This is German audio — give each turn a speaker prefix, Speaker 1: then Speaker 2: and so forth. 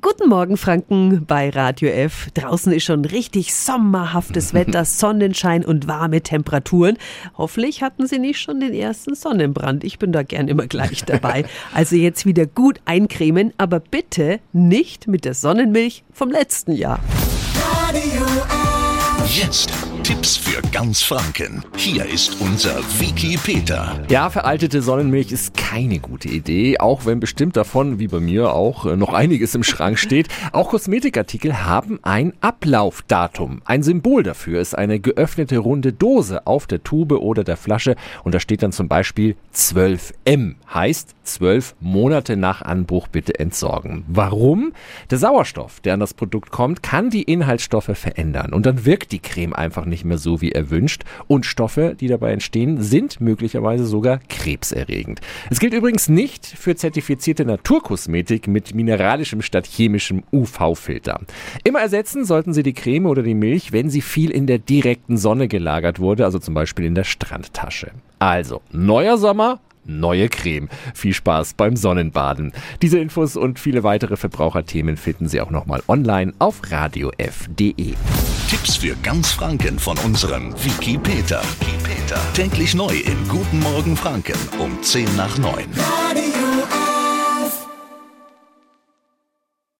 Speaker 1: Guten Morgen, Franken, bei Radio F. Draußen ist schon richtig sommerhaftes Wetter, Sonnenschein und warme Temperaturen. Hoffentlich hatten Sie nicht schon den ersten Sonnenbrand. Ich bin da gern immer gleich dabei. Also jetzt wieder gut eincremen, aber bitte nicht mit der Sonnenmilch vom letzten Jahr.
Speaker 2: Radio F. Jetzt Tipps für ganz Franken. Hier ist unser Wiki Peter.
Speaker 3: Ja, veraltete Sonnenmilch ist keine gute Idee, auch wenn bestimmt davon, wie bei mir auch, äh, noch einiges im Schrank steht. Auch Kosmetikartikel haben ein Ablaufdatum. Ein Symbol dafür ist eine geöffnete runde Dose auf der Tube oder der Flasche und da steht dann zum Beispiel 12M. Heißt, zwölf Monate nach Anbruch bitte entsorgen. Warum? Der Sauerstoff, der an das Produkt kommt, kann die Inhaltsstoffe verändern und dann wirkt die Creme einfach nicht mehr so wie erwünscht und Stoffe, die dabei entstehen, sind möglicherweise sogar krebserregend. Es gilt übrigens nicht für zertifizierte Naturkosmetik mit mineralischem statt chemischem UV-Filter. Immer ersetzen sollten Sie die Creme oder die Milch, wenn sie viel in der direkten Sonne gelagert wurde, also zum Beispiel in der Strandtasche. Also, neuer Sommer, neue Creme. Viel Spaß beim Sonnenbaden. Diese Infos und viele weitere Verbraucherthemen finden Sie auch nochmal online auf radiof.de.
Speaker 2: Tipps für ganz Franken von unserem Wiki Peter. Wiki Peter. Täglich neu im Guten Morgen Franken um 10 nach 9. Radio